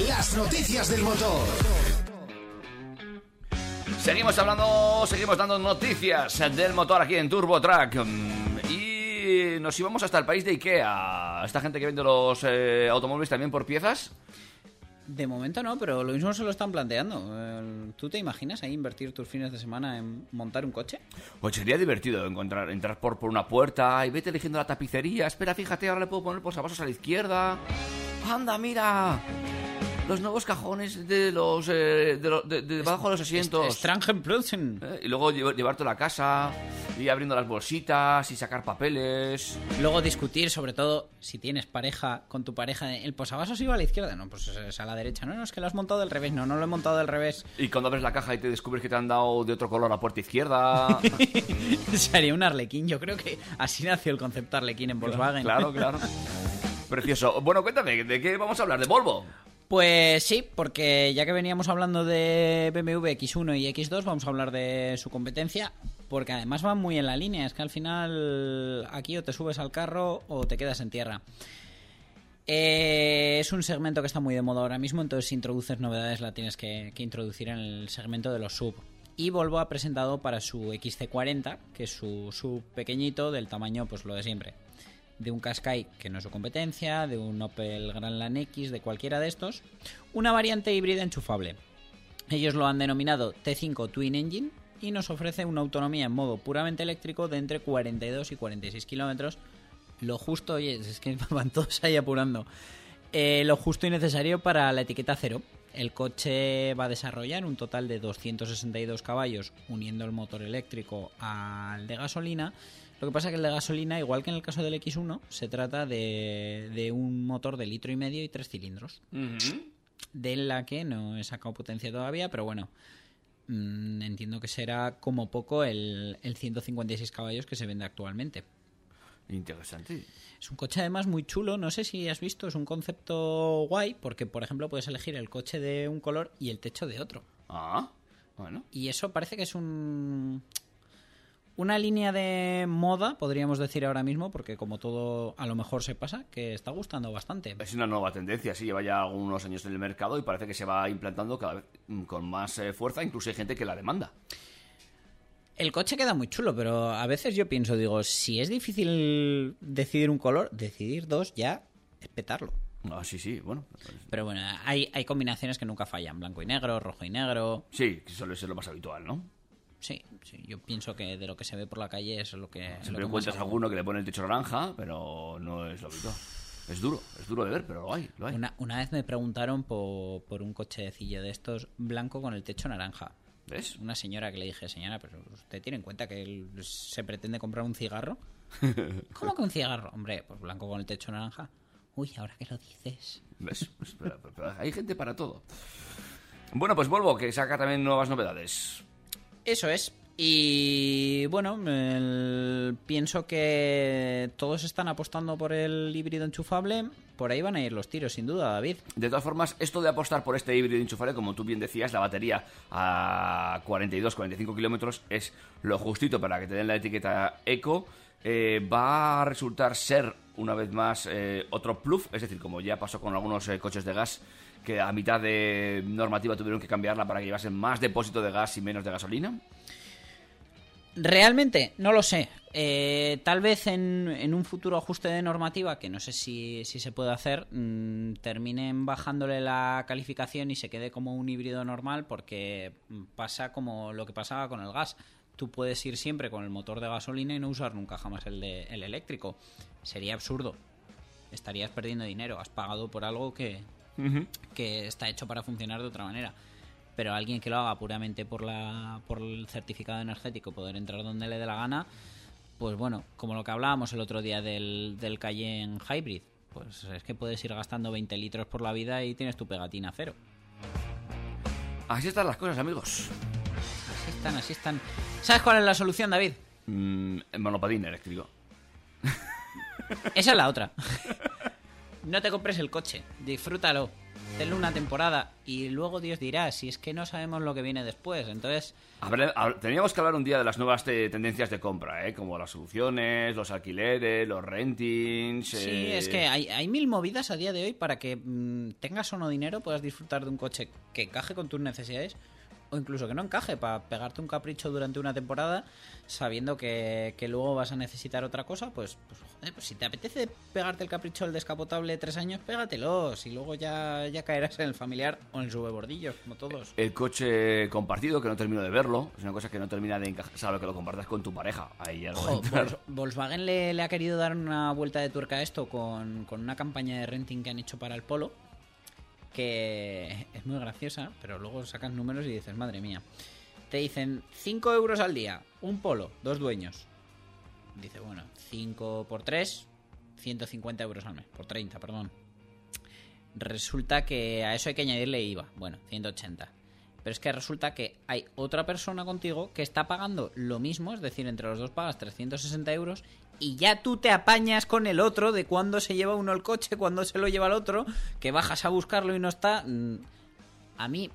Las noticias del motor. Seguimos hablando, seguimos dando noticias del motor aquí en Turbo Track. Mm, Y nos íbamos hasta el país de Ikea. Esta gente que vende los eh, automóviles también por piezas. De momento no, pero lo mismo se lo están planteando. ¿Tú te imaginas ahí invertir tus fines de semana en montar un coche? Pues sería divertido encontrar, entrar por, por una puerta y vete eligiendo la tapicería. Espera, fíjate, ahora le puedo poner posavasos a la izquierda. ¡Anda, mira! Los nuevos cajones de los eh, de, lo- de- de debajo de los asientos. Strangenplutzen. Eh, Y luego llev- llevarte a la casa, y abriendo las bolsitas y sacar papeles. Luego discutir, sobre todo, si tienes pareja con tu pareja. El posavasos iba a la izquierda. No, pues es a la derecha. No, no, es que lo has montado del revés. No, no lo he montado del revés. Y cuando abres la caja y te descubres que te han dado de otro color la puerta izquierda. Sería un arlequín. Yo creo que así nació el concepto arlequín en Volkswagen. Claro, claro. Precioso. Bueno, cuéntame, ¿de qué vamos a hablar? ¿De Volvo? Pues sí, porque ya que veníamos hablando de BMW X1 y X2, vamos a hablar de su competencia, porque además van muy en la línea, es que al final aquí o te subes al carro o te quedas en tierra. Eh, es un segmento que está muy de moda ahora mismo, entonces si introduces novedades la tienes que, que introducir en el segmento de los sub. Y Volvo ha presentado para su XC40, que es su sub pequeñito del tamaño, pues lo de siempre. De un Qashqai que no es su competencia, de un Opel Grandland X, de cualquiera de estos, una variante híbrida enchufable. Ellos lo han denominado T5 Twin Engine y nos ofrece una autonomía en modo puramente eléctrico de entre 42 y 46 kilómetros. Lo justo, oye, es que van todos ahí apurando. Eh, lo justo y necesario para la etiqueta cero. El coche va a desarrollar un total de 262 caballos uniendo el motor eléctrico al de gasolina. Lo que pasa es que el de gasolina, igual que en el caso del X1, se trata de, de un motor de litro y medio y tres cilindros. De la que no he sacado potencia todavía, pero bueno, mm, entiendo que será como poco el, el 156 caballos que se vende actualmente. Interesante. Es un coche además muy chulo, no sé si has visto, es un concepto guay porque por ejemplo puedes elegir el coche de un color y el techo de otro. Ah, bueno. Y eso parece que es un una línea de moda, podríamos decir ahora mismo, porque como todo a lo mejor se pasa, que está gustando bastante. Es una nueva tendencia, sí, lleva ya algunos años en el mercado y parece que se va implantando cada vez con más eh, fuerza, incluso hay gente que la demanda. El coche queda muy chulo, pero a veces yo pienso, digo, si es difícil decidir un color, decidir dos ya es petarlo. Ah, sí, sí, bueno. Pero bueno, hay, hay combinaciones que nunca fallan, blanco y negro, rojo y negro. Sí, que suele ser lo más habitual, ¿no? Sí, sí, yo pienso que de lo que se ve por la calle es lo que... lo Siempre que más encuentras alguno que le pone el techo naranja, pero no es lo habitual. Es duro, es duro de ver, pero lo hay, lo hay. Una, una vez me preguntaron por, por un cochecillo de estos blanco con el techo naranja. ¿Ves? Una señora que le dije, señora, pero usted tiene en cuenta que él se pretende comprar un cigarro. ¿Cómo que un cigarro? Hombre, pues blanco con el techo naranja. Uy, ahora que lo dices. ¿Ves? Pues, pero- pero- pero hay gente para todo. Bueno, pues Volvo, que saca también nuevas novedades. Eso es. Y bueno, pienso que todos están apostando por el híbrido enchufable. Por ahí van a ir los tiros, sin duda, David. De todas formas, esto de apostar por este híbrido enchufable, como tú bien decías, la batería a 42-45 kilómetros es lo justito para que te den la etiqueta eco. Eh, va a resultar ser, una vez más, eh, otro plus, es decir, como ya pasó con algunos eh, coches de gas, que a mitad de normativa tuvieron que cambiarla para que llevasen más depósito de gas y menos de gasolina. Realmente, no lo sé. Eh, tal vez en, en un futuro ajuste de normativa, que no sé si, si se puede hacer, mm, terminen bajándole la calificación y se quede como un híbrido normal, porque pasa como lo que pasaba con el gas. Tú puedes ir siempre con el motor de gasolina y no usar nunca jamás el, de, el eléctrico. Sería absurdo. Estarías perdiendo dinero. Has pagado por algo que, que está hecho para funcionar de otra manera. Pero alguien que lo haga puramente por la por el certificado energético, poder entrar donde le dé la gana, pues bueno, como lo que hablábamos el otro día del, del Cayenne Hybrid, pues es que puedes ir gastando 20 litros por la vida y tienes tu pegatina cero. Así están las cosas, amigos. Así están, así están. ¿Sabes cuál es la solución, David? Mm, eléctrico. Esa es la otra. No te compres el coche, disfrútalo, tenlo una temporada y luego Dios dirá si es que no sabemos lo que viene después. Entonces, Habrá- hab- Teníamos que hablar un día de las nuevas te- tendencias de compra, ¿eh? como las soluciones, los alquileres, los rentings. Sí, eh, es que hay, hay mil movidas a día de hoy para que mm, tengas o no dinero, puedas disfrutar de un coche que encaje con tus necesidades o incluso que no encaje para pegarte un capricho durante una temporada sabiendo que, que luego vas a necesitar otra cosa, pues, pues, joder, pues si te apetece pegarte el capricho del descapotable tres años, pégatelo, si luego ya, ya caerás en el familiar o en el subebordillo, como todos. El coche compartido, que no termino de verlo, es una cosa que no termina de encajar, salvo que lo compartas con tu pareja. Ahí algo Ojo, Volkswagen le, le ha querido dar una vuelta de tuerca a esto con, con una campaña de renting que han hecho para el Polo, que es muy graciosa, pero luego sacas números y dices, madre mía. Te dicen 5 euros al día, un Polo, dos dueños. Dice, bueno, 5 por 3, 150 euros al mes, por 30, perdón. Resulta que a eso hay que añadirle IVA, bueno, 180. Pero es que resulta que hay otra persona contigo que está pagando lo mismo, es decir, entre los dos pagas 360 euros y ya tú te apañas con el otro de cuándo se lleva uno el coche, cuándo se lo lleva el otro, que bajas a buscarlo y no está. Mm, A mí,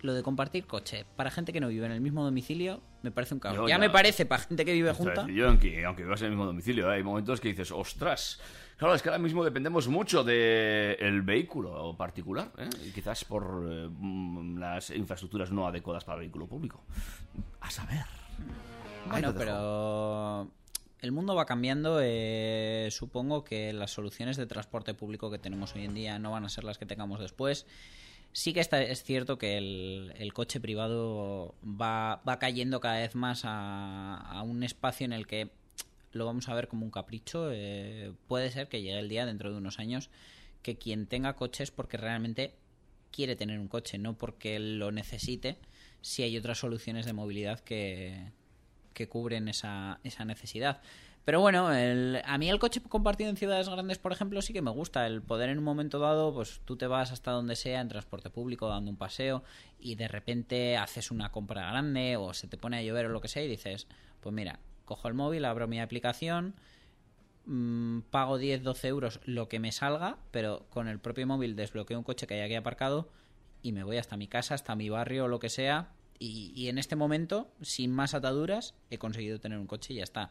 lo de compartir coche para gente que no vive en el mismo domicilio me parece un. Yo Ya ya- me parece para gente que vive Ostras, junta. Yo, aunque, aunque vivas en el mismo domicilio, ¿eh? hay momentos que dices, ostras. Claro, es que ahora mismo dependemos mucho del vehículo particular, ¿eh? y quizás por eh, mm, las infraestructuras no adecuadas para el vehículo público. A saber. Bueno, pero el mundo va cambiando. eh, supongo que las soluciones de transporte público que tenemos hoy en día no van a ser las que tengamos después. Sí que está, es cierto que el, coche privado va, va cayendo cada vez más a, a un espacio en el que lo vamos a ver como un capricho. eh, puede ser que llegue el día dentro de unos años que quien tenga coche es porque realmente quiere tener un coche, no porque lo necesite, si hay otras soluciones de movilidad que, que cubren esa, esa necesidad. Pero bueno, el- a mí el coche compartido en ciudades grandes, por ejemplo, sí que me gusta. El poder en un momento dado, pues tú te vas hasta donde sea en transporte público dando un paseo y de repente haces una compra grande o se te pone a llover o lo que sea y dices, pues mira, cojo el móvil, abro mi aplicación, mm, pago 10, 12 euros lo que me salga, pero con el propio móvil desbloqueo un coche que hay aquí aparcado y me voy hasta mi casa, hasta mi barrio o lo que sea. Y, en este momento, sin más ataduras, he conseguido tener un coche y ya está.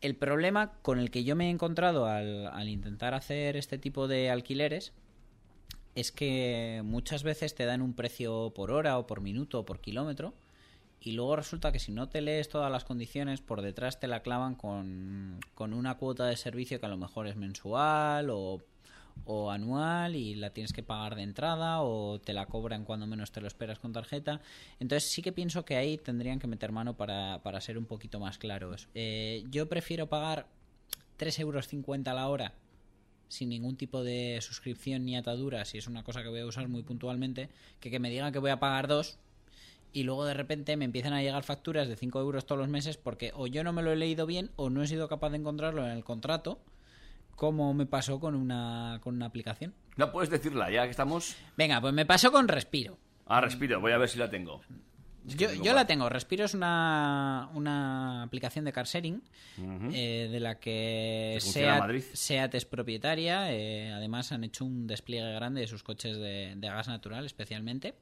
El problema con el que yo me he encontrado al, al intentar hacer este tipo de alquileres es que muchas veces te dan un precio por hora o por minuto o por kilómetro y luego resulta que si no te lees todas las condiciones, por detrás te la clavan con, con una cuota de servicio que a lo mejor es mensual o, o anual y la tienes que pagar de entrada o te la cobran cuando menos te lo esperas con tarjeta. Entonces sí que pienso que ahí tendrían que meter mano para, para ser un poquito más claros. Eh, yo prefiero pagar 3,50 euros a la hora sin ningún tipo de suscripción ni atadura, si es una cosa que voy a usar muy puntualmente, que que me digan que voy a pagar dos y luego de repente me empiezan a llegar facturas de 5 euros todos los meses porque o yo no me lo he leído bien o no he sido capaz de encontrarlo en el contrato, como me pasó con una, con una aplicación. No puedes decirla, ya que estamos. Venga, pues me pasó con Respiro. Ah, respiro, voy a ver si la tengo. Yo, tengo yo la tengo. Respiro es una, una aplicación de car sharing eh, de la que SEAT. SEAT es propietaria. eh, además han hecho un despliegue grande de sus coches de, de gas natural especialmente.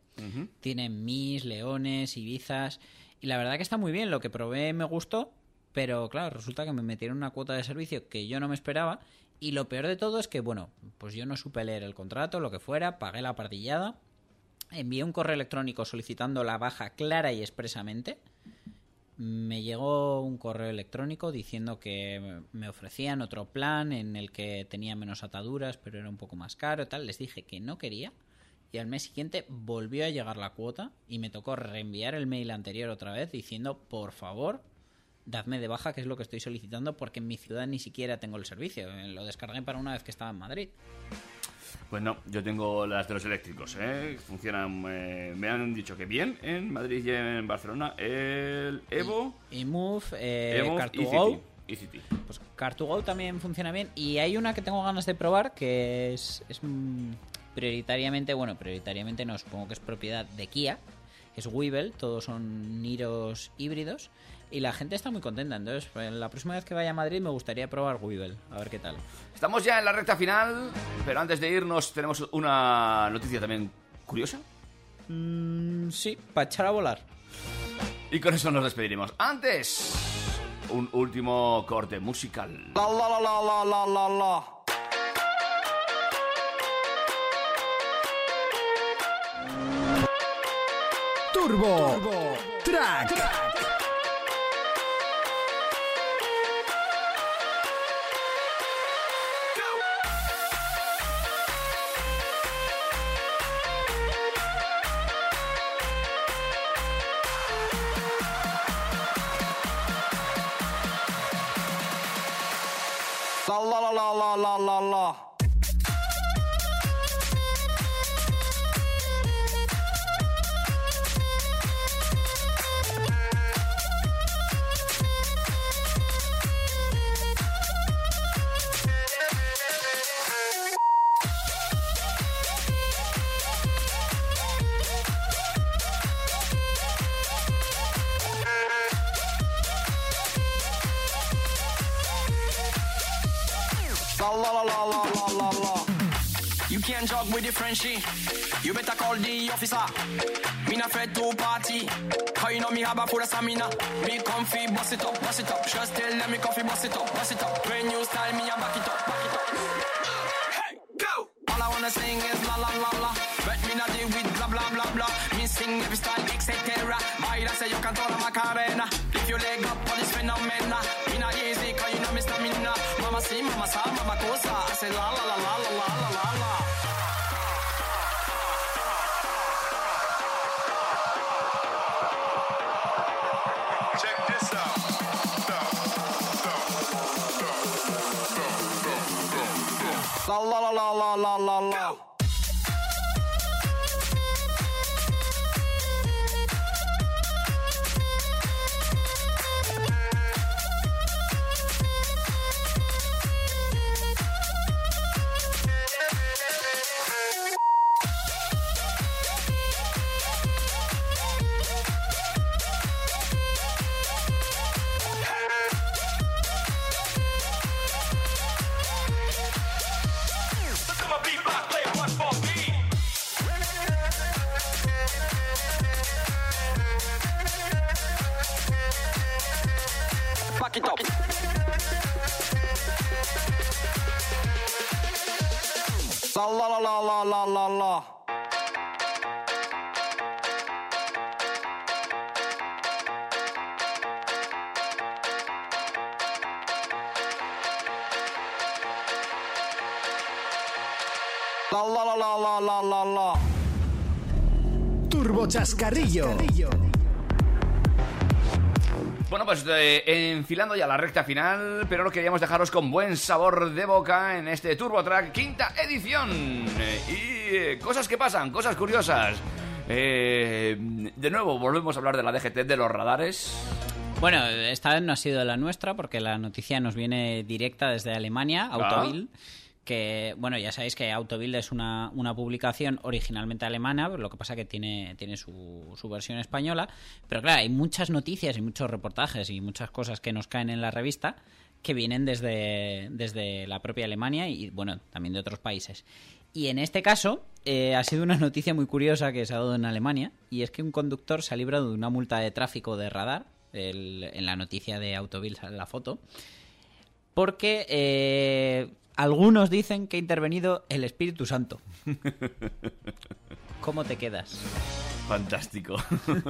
Tienen Mis, Leones, Ibizas. Y la verdad que está muy bien. Lo que probé me gustó. Pero claro, resulta que me metieron una cuota de servicio que yo no me esperaba. Y lo peor de todo es que, bueno, pues yo no supe leer el contrato, lo que fuera, pagué la partillada. Envié un correo electrónico solicitando la baja clara y expresamente. Me llegó un correo electrónico diciendo que me ofrecían otro plan en el que tenía menos ataduras, pero era un poco más caro tal. Les dije que no quería. Y al mes siguiente volvió a llegar la cuota y me tocó reenviar el mail anterior otra vez diciendo, por favor, dadme de baja, que es lo que estoy solicitando, porque en mi ciudad ni siquiera tengo el servicio. Lo descargué para una vez que estaba en Madrid. Pues no, yo tengo las de los eléctricos, ¿eh? Funcionan, eh, me han dicho que bien en Madrid y en Barcelona. El Evo, Y Move, eh, Evo Car2Go. y City. Y City. Pues Car2Go también funciona bien. Y hay una que tengo ganas de probar que es, es mm, prioritariamente, bueno, prioritariamente no, supongo que es propiedad de Kia. Es Weevil, todos son Niros híbridos. Y la gente está muy contenta. Entonces, pues, la próxima vez que vaya a Madrid me gustaría probar Weevil. A ver qué tal. Estamos ya en la recta final, pero antes de irnos tenemos una noticia también curiosa. Mm, sí, para echar a volar. Y con eso nos despediremos. Antes, un último corte musical. La la la la la la la la. Turbo, Track. La la la la la la la. La la la la la la la la. You can't jog with the Frenchie. You better call the officer. Me not afraid to party. Cause you know me have a full of stamina. Me comfy, bust it up, bust it up. Just tell them me comfy, bust it up, bust it up. When you style me, I back it up, back it up. Hey, go! All I wanna sing is la la la la. But me not deal with blah blah blah blah. Me sing every style, etc. I say you can turn a Macarena. La la la la la la la la. La la la la la la la la. La la la la la la la. Turbo Chascarrillo. Bueno, pues eh, enfilando ya la recta final, pero no queríamos dejaros con buen sabor de boca en este Turbo Track quinta edición. Eh, y eh, cosas que pasan, cosas curiosas. Eh, de nuevo, volvemos a hablar de la DGT, de los radares. Bueno, esta vez no ha sido la nuestra porque la noticia nos viene directa desde Alemania, Ah. Que, bueno, ya sabéis que Autovil es una, una publicación originalmente alemana, lo que pasa que tiene, tiene su, su versión española. Pero claro, hay muchas noticias y muchos reportajes y muchas cosas que nos caen en la revista que vienen desde, desde la propia Alemania y, bueno, también de otros países. Y en este caso, eh, ha sido una noticia muy curiosa que se ha dado en Alemania, y es que un conductor se ha librado de una multa de tráfico de radar, en la noticia de Autovil sale la foto, porque eh, algunos dicen que ha intervenido el Espíritu Santo. ¿Cómo te quedas? Fantástico.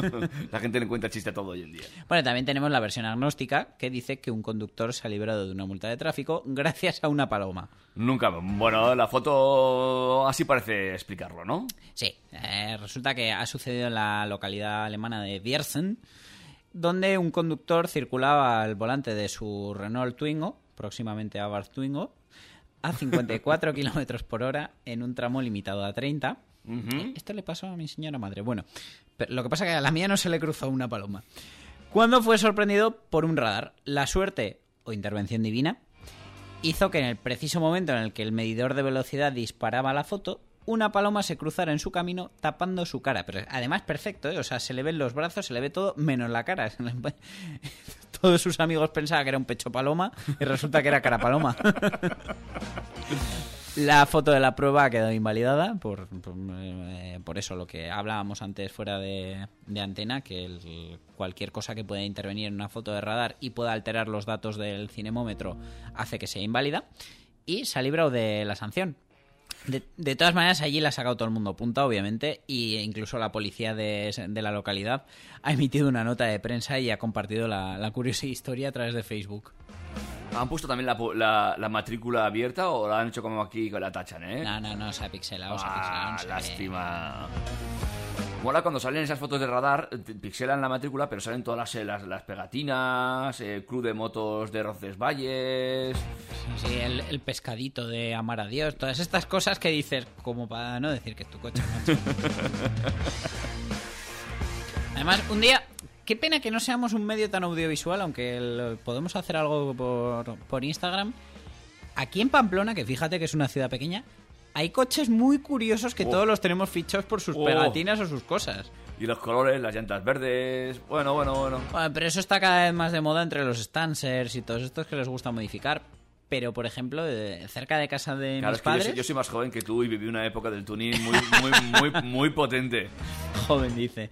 la gente le encuentra chiste a todo hoy en día. Bueno, también tenemos la versión agnóstica que dice que un conductor se ha librado de una multa de tráfico gracias a una paloma. Nunca. Bueno, la foto así parece explicarlo, ¿no? Sí, eh, resulta que ha sucedido en la localidad alemana de Viersen, donde un conductor circulaba al volante de su Renault Twingo, próximamente Abarth Twingo, a 54 kilómetros por hora en un tramo limitado a 30. Esto le pasó a mi señora madre. Bueno, pero lo que pasa es que a la mía no se le cruzó una paloma. Cuando fue sorprendido por un radar. La suerte o intervención divina hizo que en el preciso momento en el que el medidor de velocidad disparaba la foto, una paloma se cruzara en su camino tapando su cara. Pero además perfecto, ¿eh? O sea, se le ven los brazos, se le ve todo menos la cara. Todos sus amigos pensaban que era un pecho paloma y resulta que era cara paloma. La foto de la prueba ha quedado invalidada por, por, eh, por eso lo que hablábamos antes fuera de, de antena, que el- cualquier cosa que pueda intervenir en una foto de radar y pueda alterar los datos del cinemómetro hace que sea inválida y se ha librado de la sanción. De, de todas maneras, allí la ha sacado todo el mundo punta, obviamente, y incluso la policía de, de la localidad ha emitido una nota de prensa y ha compartido la, la curiosa historia a través de Facebook. ¿Han puesto también la, pu- la- la matrícula abierta o la han hecho como aquí con la tachan, eh? No, no, no, se ha pixelado, se ha Ah, pixelado, no sé. lástima. Mola cuando salen esas fotos de radar, eh, pixelan la matrícula, pero salen todas las, las, las pegatinas, el club de motos de Roncesvalles. Sí, el, el pescadito de amar a Dios, todas estas cosas que dices, como para no decir que es tu coche, macho. Además, un día, qué pena que no seamos un medio tan audiovisual, aunque el- podemos hacer algo por, por Instagram. Aquí en Pamplona, que fíjate que es una ciudad pequeña, hay coches muy curiosos que Oh. todos los tenemos fichados por sus Oh. pegatinas o sus cosas. Y los colores, las llantas verdes. Bueno, bueno, bueno. Bueno, pero eso está cada vez más de moda entre los stancers y todos estos que les gusta modificar. Pero, por ejemplo, cerca de casa de Claro, mis es que padres... yo soy más joven que tú y viví una época del tuning muy, muy, muy, muy potente. joven, dice.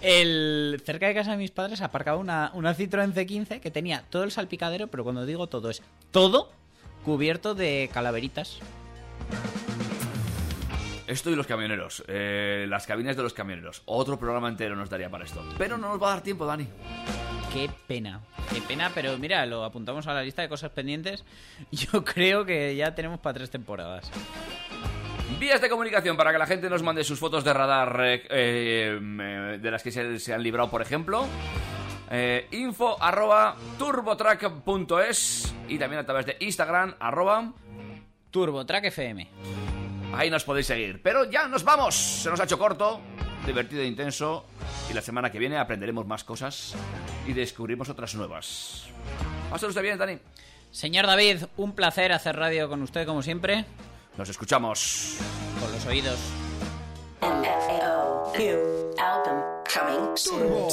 El, cerca de casa de mis padres aparcaba una, una Citroën C15 que tenía todo el salpicadero, pero cuando digo todo es todo cubierto de calaveritas. Esto y los camioneros, eh, las cabinas de los camioneros. Otro programa entero nos daría para esto. Pero no nos va a dar tiempo, Dani. Qué pena, qué pena, pero mira, lo apuntamos a la lista de cosas pendientes. Yo creo que ya tenemos para tres temporadas. Vías de comunicación para que la gente nos mande sus fotos de radar eh, eh, de las que se, se han librado, por ejemplo. Eh, info arroba turbotrack.es y también a través de Instagram arroba TurboTrack FM. Ahí nos podéis seguir. Pero ya nos vamos. Se nos ha hecho corto, divertido e intenso. Y la semana que viene aprenderemos más cosas y descubrimos otras nuevas. Pásalo usted bien, Dani. Señor David, un placer hacer radio con usted como siempre. Nos escuchamos. Con los oídos. New album coming soon.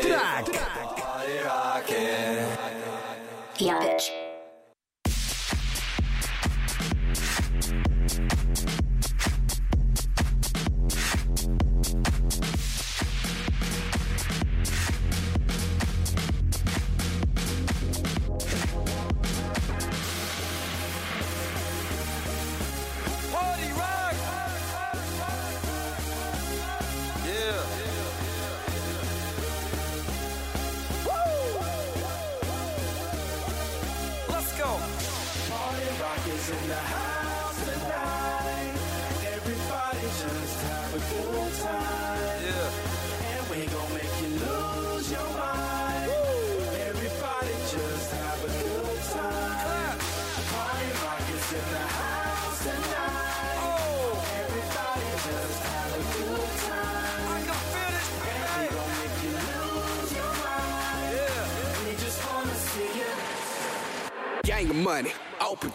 Track. Yeah, bitch.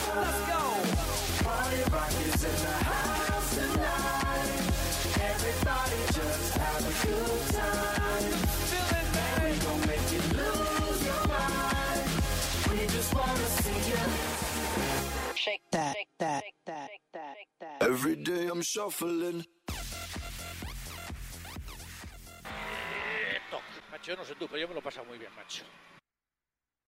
time. Let's. Everybody just a good time. Shake that, shake that, that. Every day I'm shuffling. Macho, no sé tú, pero yo me lo he pasado muy bien, macho.